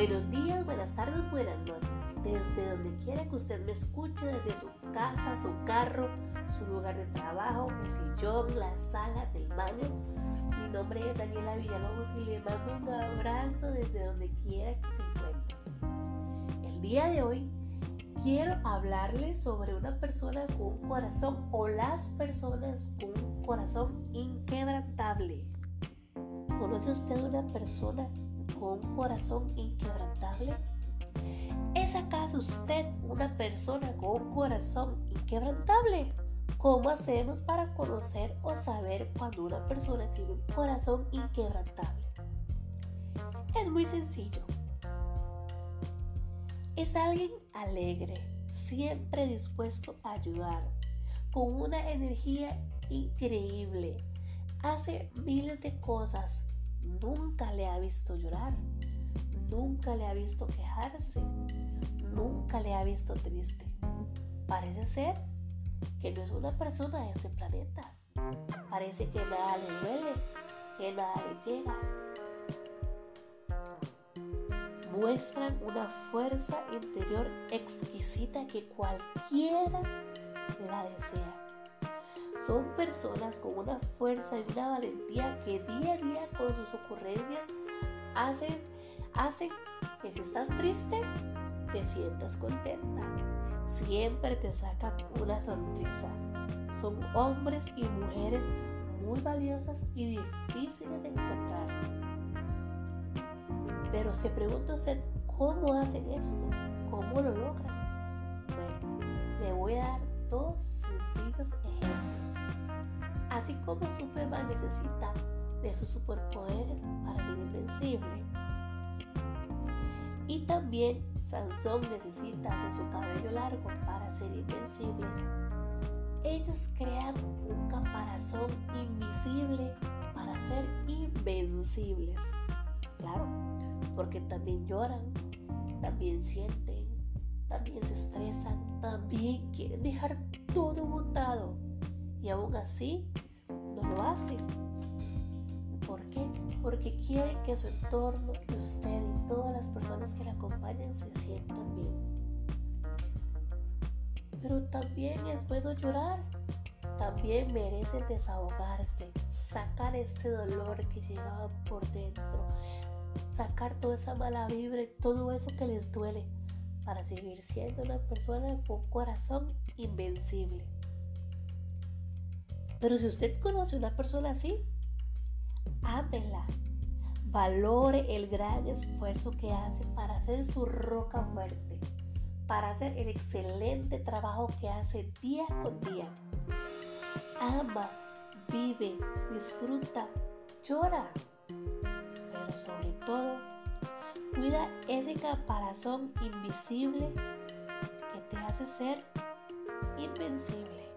Buenos días, buenas tardes, buenas noches. Desde donde quiera que usted me escuche, desde su casa, su carro, su lugar de trabajo, el sillón, la sala del baño. Mi nombre es Daniela Villalobos y le mando un abrazo desde donde quiera que se encuentre. El día de hoy quiero hablarle sobre una persona con un corazón o las personas con un corazón inquebrantable. ¿Conoce usted una persona con un corazón inquebrantable? ¿Es acaso usted una persona con un corazón inquebrantable? ¿Cómo hacemos para conocer o saber cuando una persona tiene un corazón inquebrantable? Es muy sencillo. Es alguien alegre, siempre dispuesto a ayudar, con una energía increíble. Hace miles de cosas. Nunca le ha visto llorar. Nunca le ha visto quejarse. Nunca le ha visto triste. Parece ser que no es una persona de este planeta. Parece que nada le duele, que nada le llega, muestran una fuerza interior exquisita que cualquiera la desea. Son personas con una fuerza y una valentía que día a día con sus ocurrencias hacen, hacen que si estás triste, te sientas contenta. Siempre te sacan una sonrisa. Son hombres y mujeres muy valiosas y difíciles de encontrar. Pero se pregunta usted, ¿cómo hacen esto? ¿Cómo lo logran? Bueno, le voy a dar dos sencillos ejemplos. Así como Superman necesita de sus superpoderes para ser invencible. Y también Sansón necesita de su cabello largo para ser invencible. Ellos crean un caparazón invisible para ser invencibles. Claro, porque también lloran, también sienten, también se estresan, también quieren dejar todo botado y aún así no lo hacen. ¿Por qué? Porque quieren que su entorno, que usted y todas las personas que la acompañan se sientan bien. Pero también es bueno llorar. También merecen desahogarse, sacar ese dolor que llevaba por dentro, sacar toda esa mala vibra y todo eso que les duele para seguir siendo una persona con corazón invencible. Pero si usted conoce una persona así, ámela. Valore el gran esfuerzo que hace para hacer su roca fuerte, para hacer el excelente trabajo que hace día con día. Ama, vive, disfruta, llora cuida ese caparazón invisible que te hace ser invencible.